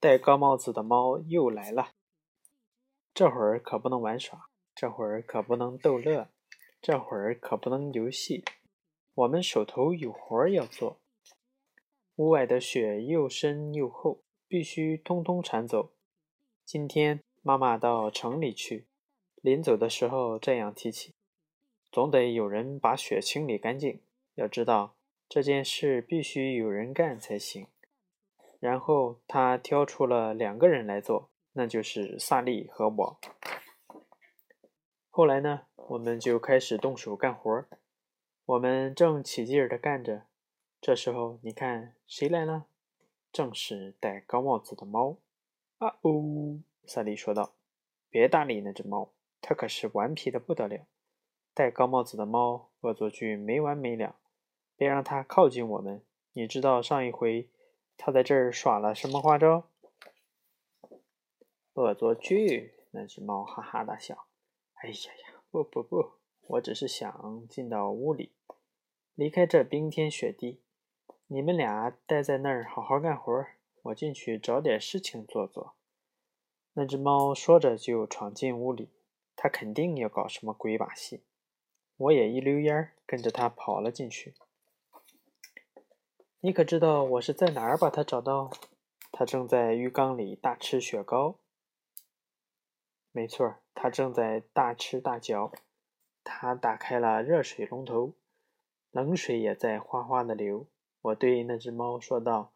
戴高帽子的猫又来了。这会儿可不能玩耍，这会儿可不能逗乐，这会儿可不能游戏。我们手头有活儿要做。屋外的雪又深又厚，必须通通铲走。今天妈妈到城里去，临走的时候这样提起：总得有人把雪清理干净。要知道这件事必须有人干才行。然后他挑出了两个人来做，那就是萨利和我。后来呢，我们就开始动手干活。我们正起劲儿地干着，这时候你看谁来了？正是戴高帽子的猫。啊哦，萨利说道：“别搭理那只猫，它可是顽皮的不得了。戴高帽子的猫恶作剧没完没了，别让它靠近我们。你知道上一回他在这儿耍了什么花招？”恶作剧？那只猫哈哈大笑。哎呀呀，不不不，我只是想进到屋里，离开这冰天雪地。你们俩待在那儿好好干活。我进去找点事情做做。那只猫说着就闯进屋里，它肯定要搞什么鬼把戏。我也一溜烟儿跟着它跑了进去。你可知道我是在哪儿把它找到？它正在浴缸里大吃雪糕。没错，它正在大吃大嚼。它打开了热水龙头，冷水也在哗哗的流。我对那只猫说道。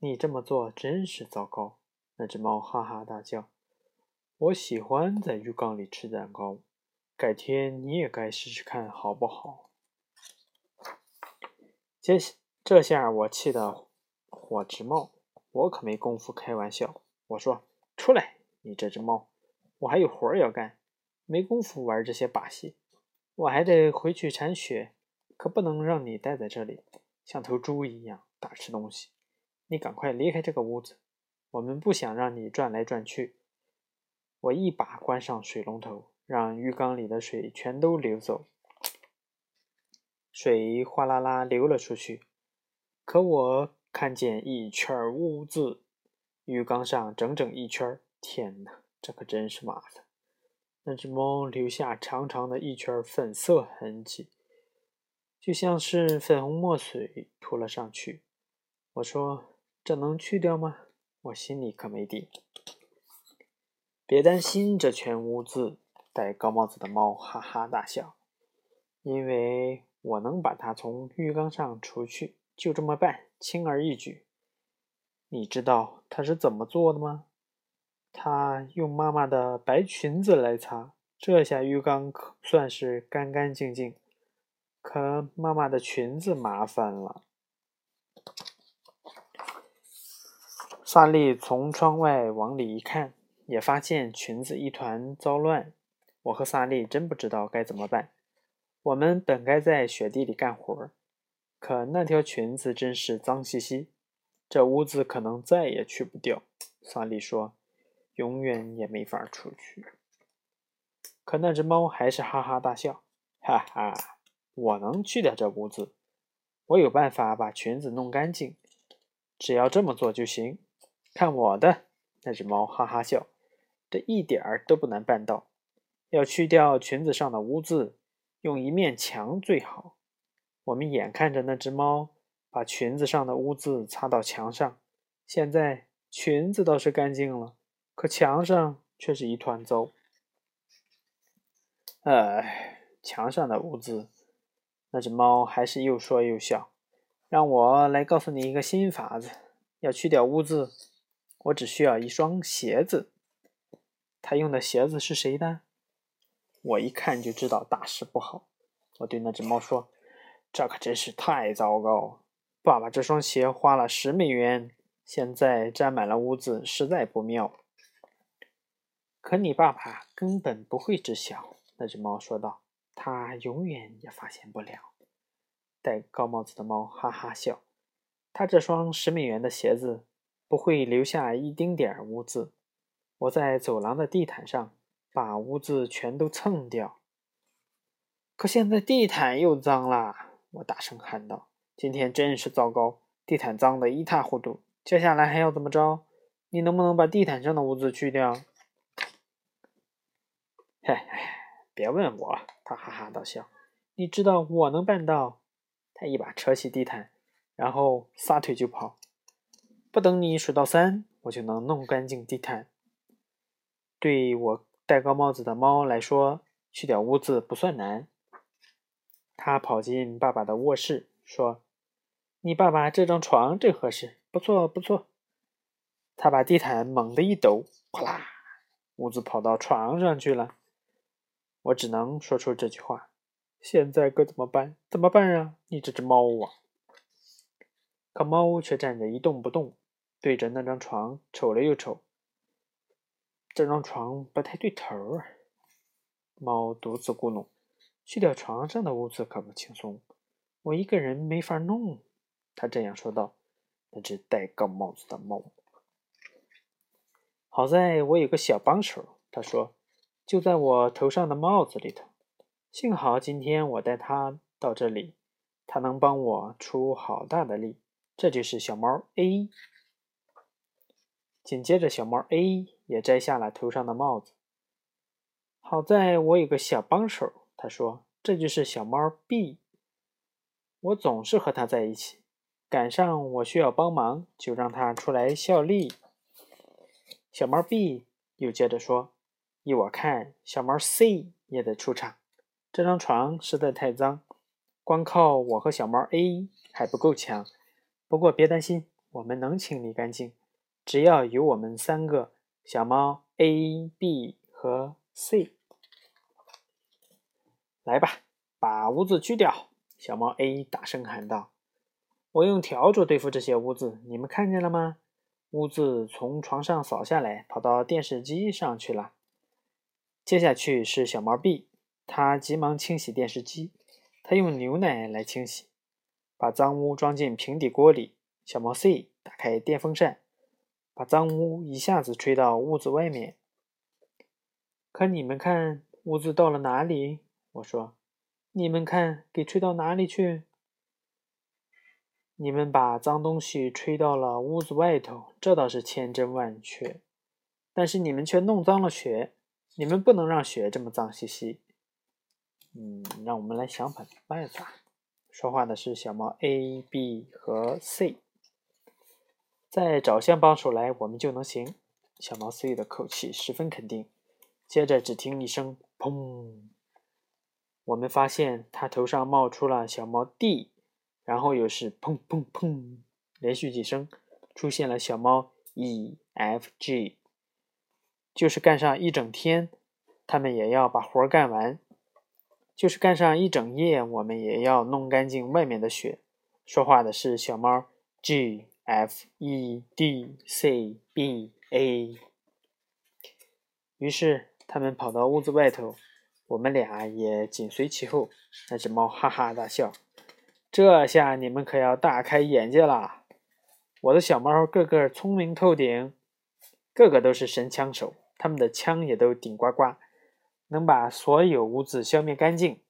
你这么做真是糟糕！那只猫哈哈大笑。我喜欢在浴缸里吃蛋糕，改天你也该试试看好不好？这这下我气得火直冒，我可没工夫开玩笑。我说：“出来，你这只猫，我还有活儿要干，没工夫玩这些把戏。我还得回去铲雪，可不能让你待在这里，像头猪一样大吃东西。”你赶快离开这个屋子，我们不想让你转来转去。我一把关上水龙头，让浴缸里的水全都流走，水哗啦啦流了出去。可我看见一圈污渍，浴缸上整整一圈。天哪，这可真是麻烦！那只猫留下长长的一圈粉色痕迹，就像是粉红墨水涂了上去。我说。这能去掉吗？我心里可没底。别担心这圈污渍，戴高帽子的猫哈哈大笑，因为我能把它从浴缸上除去，就这么办，轻而易举。你知道他是怎么做的吗？他用妈妈的白裙子来擦，这下浴缸可算是干干净净。可妈妈的裙子麻烦了。萨利从窗外往里一看，也发现裙子一团糟乱。我和萨利真不知道该怎么办。我们本该在雪地里干活，可那条裙子真是脏兮兮，这污渍可能再也去不掉。萨利说：“永远也没法出去。”可那只猫还是哈哈大笑：“哈哈，我能去掉这污渍，我有办法把裙子弄干净，只要这么做就行。”看我的！那只猫哈哈笑，这一点儿都不难办到。要去掉裙子上的污渍，用一面墙最好。我们眼看着那只猫把裙子上的污渍擦到墙上，现在裙子倒是干净了，可墙上却是一团糟。哎，墙上的污渍！那只猫还是又说又笑。让我来告诉你一个新法子，要去掉污渍。我只需要一双鞋子。他用的鞋子是谁的？我一看就知道大事不好。我对那只猫说：“这可真是太糟糕！爸爸这双鞋花了十美元，现在沾满了污渍，实在不妙。”可你爸爸根本不会知晓。”那只猫说道，“他永远也发现不了。”戴高帽子的猫哈哈笑，他这双十美元的鞋子。不会留下一丁点儿污渍。我在走廊的地毯上把污渍全都蹭掉。可现在地毯又脏了，我大声喊道：“今天真是糟糕，地毯脏得一塌糊涂。接下来还要怎么着？你能不能把地毯上的污渍去掉？嘿，别问我，他哈哈大笑。你知道我能办到。他一把扯起地毯，然后撒腿就跑。不等你数到三，我就能弄干净地毯。对我戴高帽子的猫来说，去掉污渍不算难。他跑进爸爸的卧室，说：“你爸爸这张床正合适，不错不错。”他把地毯猛地一抖，哗啦，屋子跑到床上去了。我只能说出这句话。现在该怎么办？怎么办啊？你这只猫啊！可猫却站着一动不动，对着那张床瞅了又瞅。这张床不太对头啊！猫独自咕哝：“去掉床上的污渍可不轻松，我一个人没法弄。”他这样说道。那只戴高帽子的猫，好在我有个小帮手。他说：“就在我头上的帽子里头。”幸好今天我带它到这里，它能帮我出好大的力。这就是小猫 A。紧接着，小猫 A 也摘下了头上的帽子。好在我有个小帮手，他说：“这就是小猫 B。”我总是和它在一起，赶上我需要帮忙，就让它出来效力。小猫 B 又接着说：“依我看，小猫 C 也得出场。”这张床实在太脏，光靠我和小猫 A 还不够强。不过别担心，我们能清理干净。只要有我们三个小猫 A、B 和 C，来吧，把污渍去掉！小猫 A 大声喊道：“我用笤帚对付这些污渍，你们看见了吗？污渍从床上扫下来，跑到电视机上去了。接下去是小猫 B。”它急忙清洗电视机，它用牛奶来清洗，把脏污装进平底锅里。小猫 C 打开电风扇，把脏污一下子吹到屋子外面。可你们看，污渍到了哪里？我说：“你们看，给吹到哪里去？你们把脏东西吹到了屋子外头，这倒是千真万确。但是你们却弄脏了雪，你们不能让雪这么脏兮兮。”嗯，让我们来想想办法。说话的是小猫 A、B 和 C。再找些帮手来，我们就能行。小猫 C 的口气十分肯定。接着，只听一声“砰”，我们发现它头上冒出了小猫 D，然后又是“砰砰砰”，连续几声，出现了小猫 E、F、G。就是干上一整天，他们也要把活干完。就是干上一整夜，我们也要弄干净外面的雪。说话的是小猫 G F E D C B A。于是他们跑到屋子外头，我们俩也紧随其后。那只猫哈哈大笑。这下你们可要大开眼界啦！我的小猫个个聪明透顶，个个都是神枪手，他们的枪也都顶呱呱。能把所有污渍消灭干净，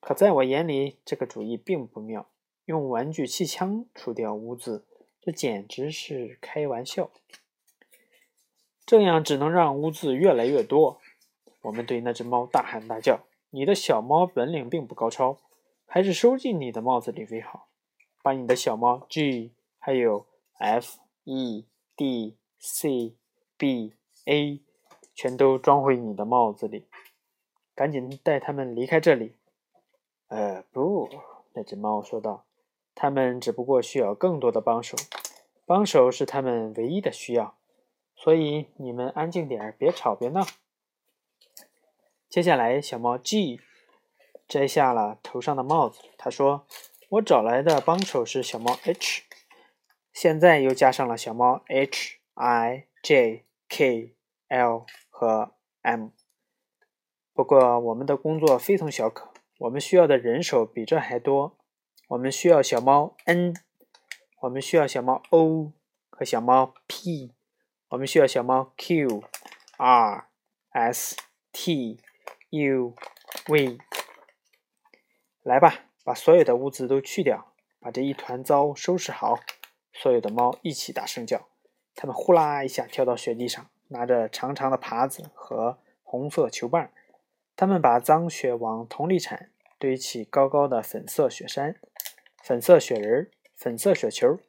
可在我眼里，这个主意并不妙。用玩具气枪除掉污渍，这简直是开玩笑。这样只能让污渍越来越多。我们对那只猫大喊大叫：“你的小猫本领并不高超，还是收进你的帽子里为好。把你的小猫 G 还有 F、E、D、C、B、A 全都装回你的帽子里。”赶紧带他们离开这里。呃，不，那只猫说道：“他们只不过需要更多的帮手，帮手是他们唯一的需要。所以你们安静点，别吵，别闹。”接下来，小猫 G 摘下了头上的帽子。他说：“我找来的帮手是小猫 H，现在又加上了小猫 H、I、J、K、L 和 M。”不过，我们的工作非同小可，我们需要的人手比这还多。我们需要小猫 N，我们需要小猫 O 和小猫 P，我们需要小猫 Q、R、S、T、You,、we，。来吧，把所有的污渍都去掉，把这一团糟收拾好。所有的猫一起大声叫：“它们呼啦一下跳到雪地上，拿着长长的耙子和红色球棒。他们把脏雪往桶里铲，堆起高高的粉色雪山、粉色雪人、粉色雪球，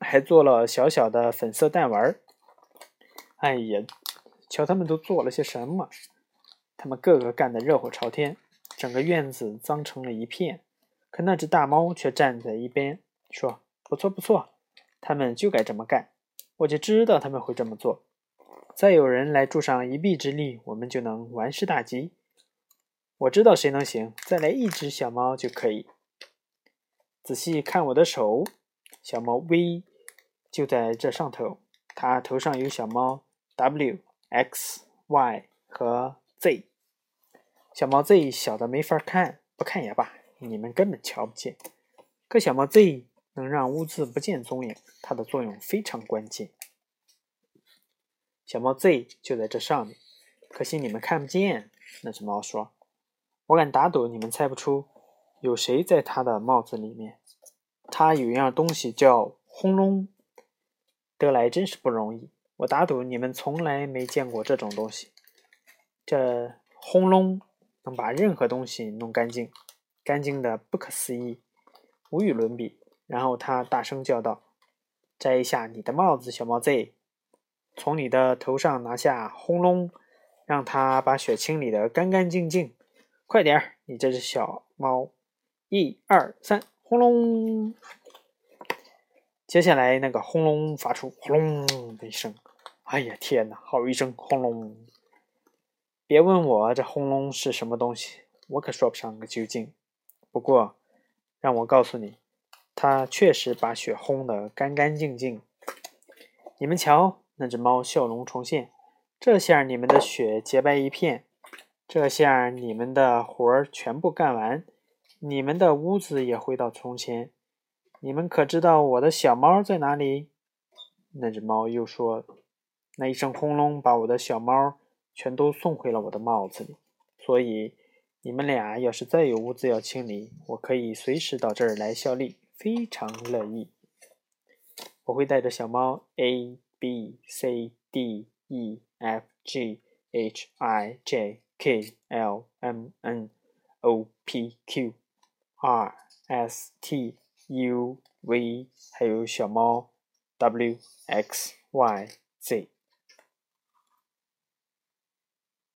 还做了小小的粉色弹丸。哎呀，瞧他们都做了些什么！他们个个干得热火朝天，整个院子脏成了一片。可那只大猫却站在一边，说：“不错，不错，他们就该这么干。我就知道他们会这么做。”再有人来助上一臂之力，我们就能完事大吉。我知道谁能行，再来一只小猫就可以。仔细看我的手，小猫 V 就在这上头，它头上有小猫 W、X、Y 和 Z。小猫 Z 小的没法看，不看也罢，你们根本瞧不见。可小猫 Z 能让污渍不见踪影，它的作用非常关键。小猫 Z 就在这上面，可惜你们看不见。那只猫说：“我敢打赌，你们猜不出有谁在它的帽子里面。它有一样东西叫轰隆，得来真是不容易。我打赌你们从来没见过这种东西。这轰隆能把任何东西弄干净，干净的不可思议，无与伦比。”然后他大声叫道：“摘一下你的帽子，小猫 Z。”从你的头上拿下轰隆，让它把雪清理得干干净净。快点儿，你这只小猫！一二三，轰隆！接下来那个轰隆发出轰隆的一声。哎呀，天哪！好一声轰隆！别问我这轰隆是什么东西，我可说不上个究竟。不过，让我告诉你，它确实把雪轰得干干净净。你们瞧。那只猫笑容重现，这下你们的雪洁白一片，这下你们的活儿全部干完，你们的屋子也回到从前。你们可知道我的小猫在哪里？那只猫又说：“那一声轰隆，把我的小猫全都送回了我的帽子里。所以你们俩要是再有屋子要清理，我可以随时到这儿来效力，非常乐意。我会带着小猫 A。” B C D E F G H I J K L M N O P Q R S T U V，还有小猫 W X Y Z。